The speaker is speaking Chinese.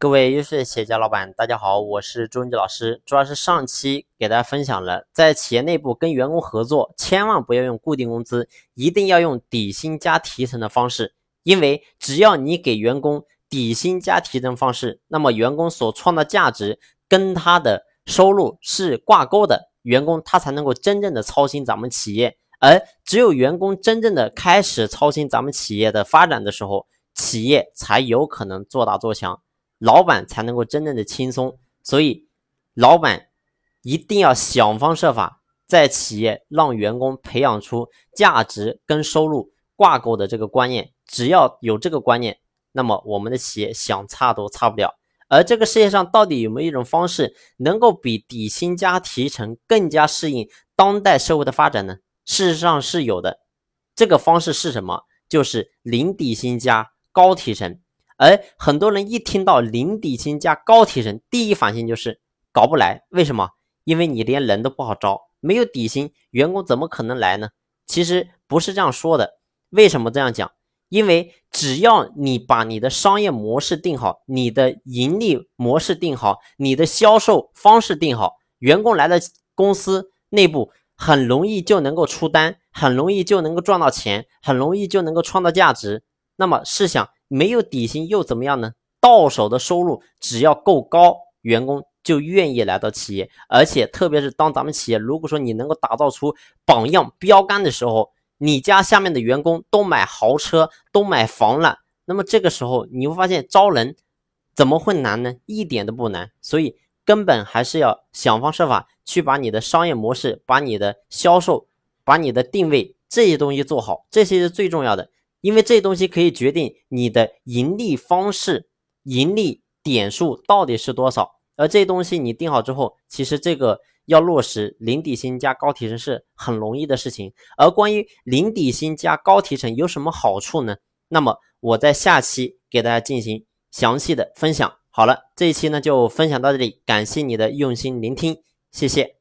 各位优秀的企业家老板，大家好，我是朱文杰老师。主要是上期给大家分享了，在企业内部跟员工合作，千万不要用固定工资，一定要用底薪加提成的方式。因为只要你给员工底薪加提成方式，那么员工所创造价值跟他的收入是挂钩的，员工他才能够真正的操心咱们企业。而只有员工真正的开始操心咱们企业的发展的时候，企业才有可能做大做强。老板才能够真正的轻松，所以老板一定要想方设法在企业让员工培养出价值跟收入挂钩的这个观念。只要有这个观念，那么我们的企业想差都差不了。而这个世界上到底有没有一种方式能够比底薪加提成更加适应当代社会的发展呢？事实上是有的。这个方式是什么？就是零底薪加高提成。而很多人一听到零底薪加高提成，第一反应就是搞不来。为什么？因为你连人都不好招，没有底薪，员工怎么可能来呢？其实不是这样说的。为什么这样讲？因为只要你把你的商业模式定好，你的盈利模式定好，你的销售方式定好，员工来了公司内部，很容易就能够出单，很容易就能够赚到钱，很容易就能够创造价值。那么试想。没有底薪又怎么样呢？到手的收入只要够高，员工就愿意来到企业。而且，特别是当咱们企业如果说你能够打造出榜样标杆的时候，你家下面的员工都买豪车，都买房了，那么这个时候你会发现招人怎么会难呢？一点都不难。所以，根本还是要想方设法去把你的商业模式、把你的销售、把你的定位这些东西做好，这些是最重要的。因为这东西可以决定你的盈利方式、盈利点数到底是多少，而这东西你定好之后，其实这个要落实零底薪加高提成是很容易的事情。而关于零底薪加高提成有什么好处呢？那么我在下期给大家进行详细的分享。好了，这一期呢就分享到这里，感谢你的用心聆听，谢谢。